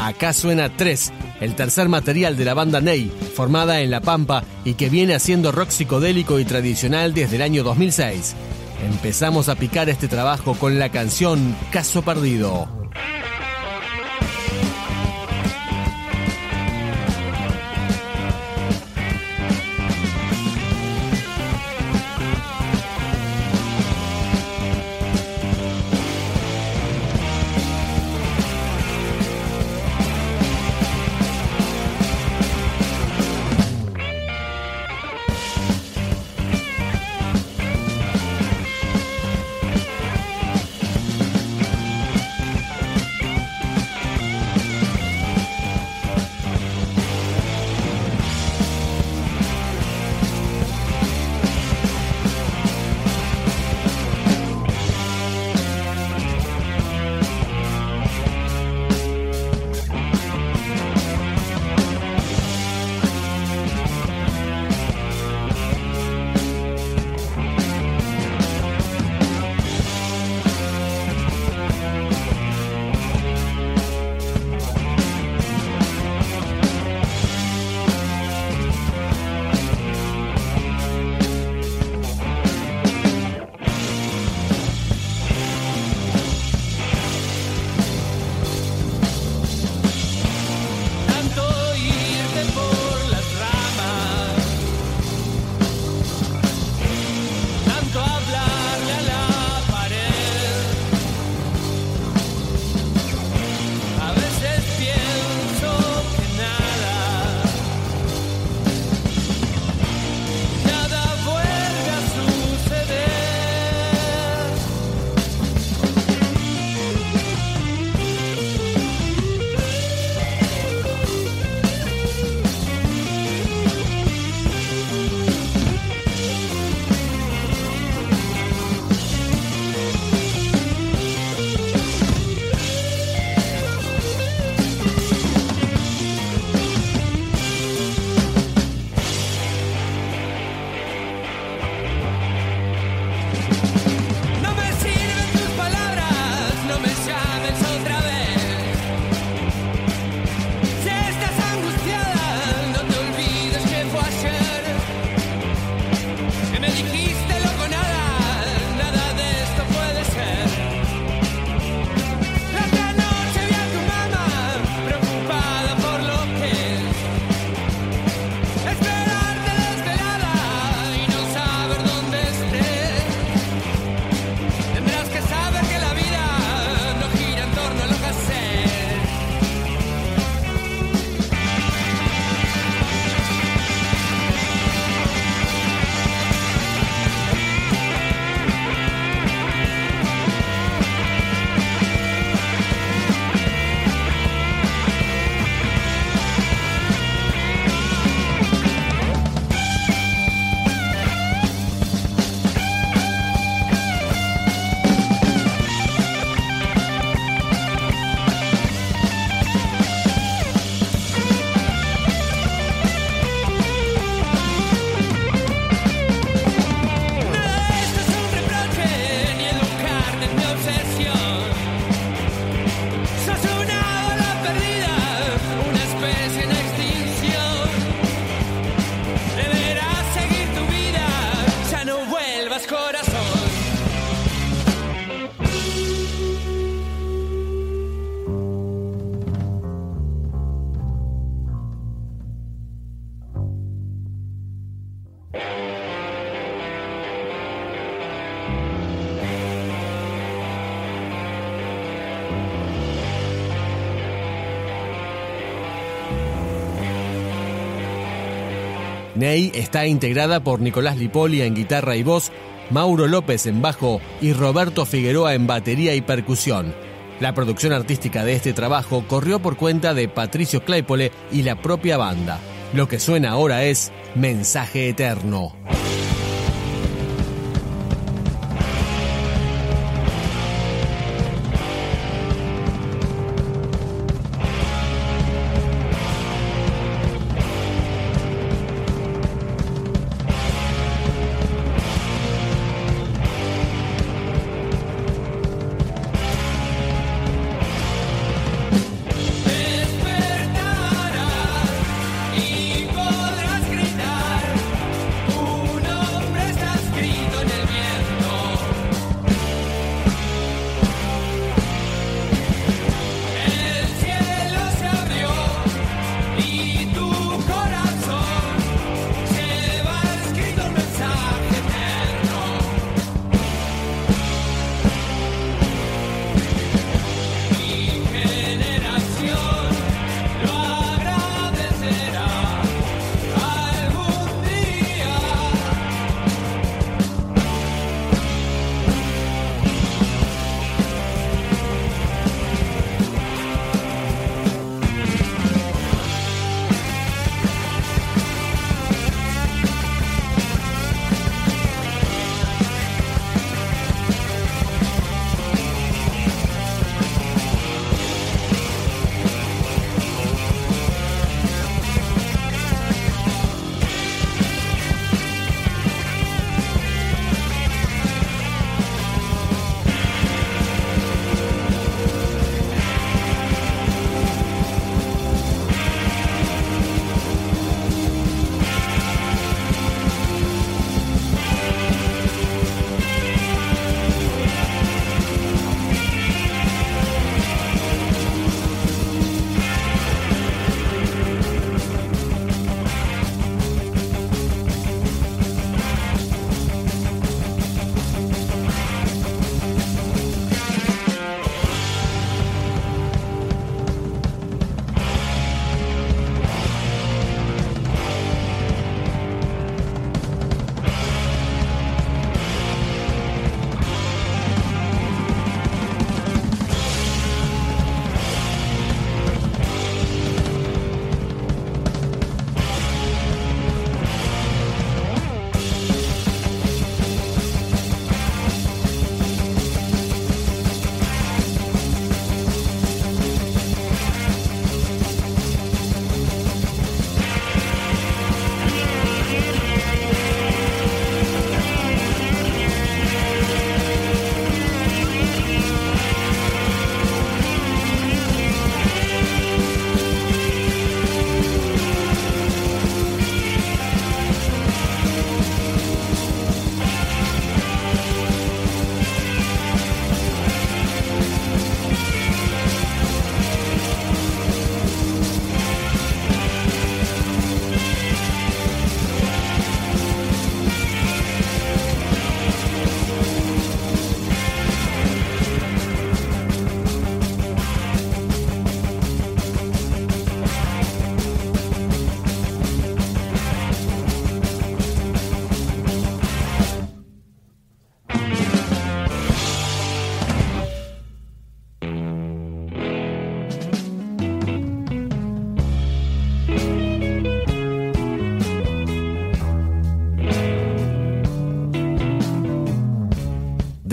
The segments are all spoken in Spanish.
Acá suena 3, el tercer material de la banda Ney, formada en La Pampa y que viene haciendo rock psicodélico y tradicional desde el año 2006. Empezamos a picar este trabajo con la canción Caso Perdido. Ney está integrada por Nicolás Lipoli en guitarra y voz, Mauro López en bajo y Roberto Figueroa en batería y percusión. La producción artística de este trabajo corrió por cuenta de Patricio Claypole y la propia banda. Lo que suena ahora es Mensaje Eterno.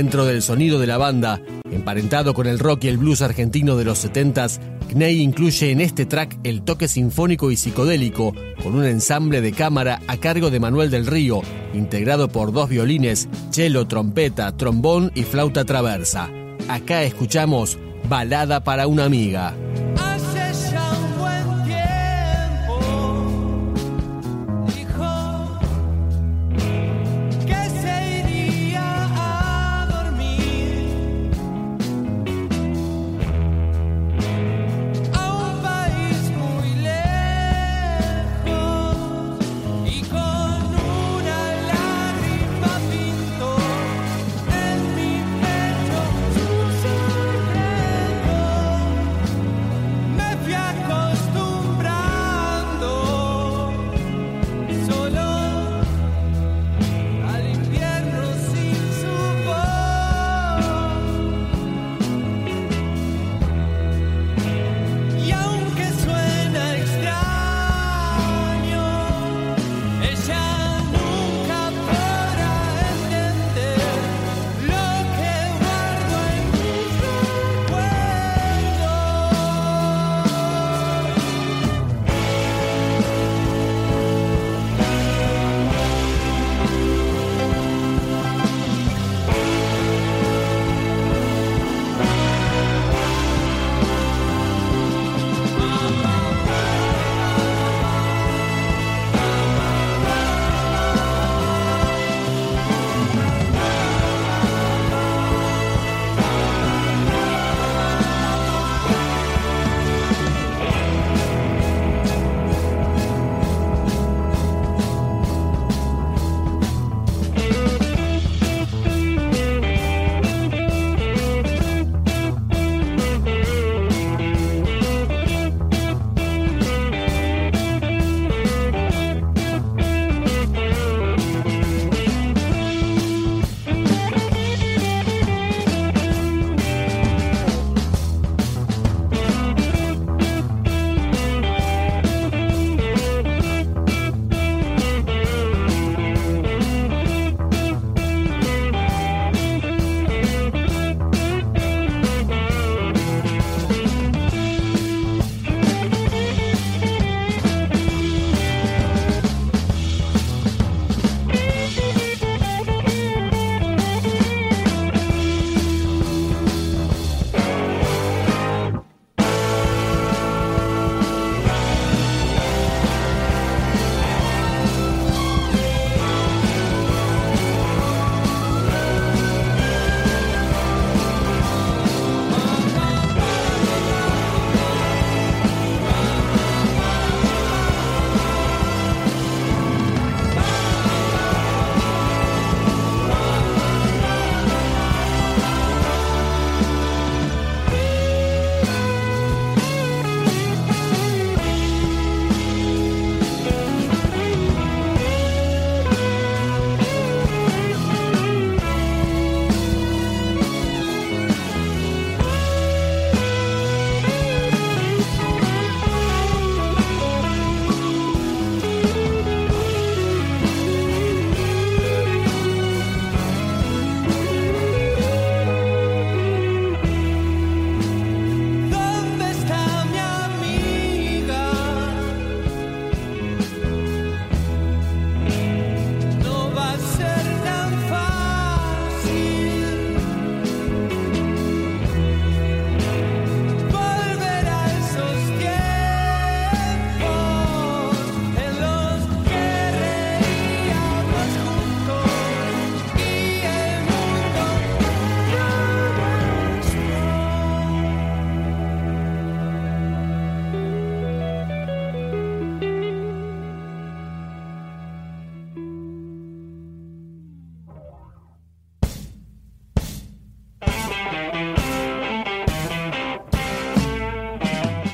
Dentro del sonido de la banda, emparentado con el rock y el blues argentino de los 70s, Kney incluye en este track el toque sinfónico y psicodélico, con un ensamble de cámara a cargo de Manuel del Río, integrado por dos violines, cello, trompeta, trombón y flauta traversa. Acá escuchamos Balada para una amiga.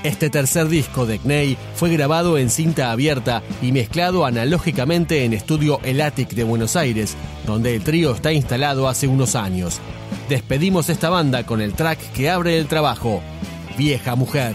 Este tercer disco de Kney fue grabado en cinta abierta y mezclado analógicamente en estudio El Attic de Buenos Aires, donde el trío está instalado hace unos años. Despedimos esta banda con el track que abre el trabajo, Vieja Mujer.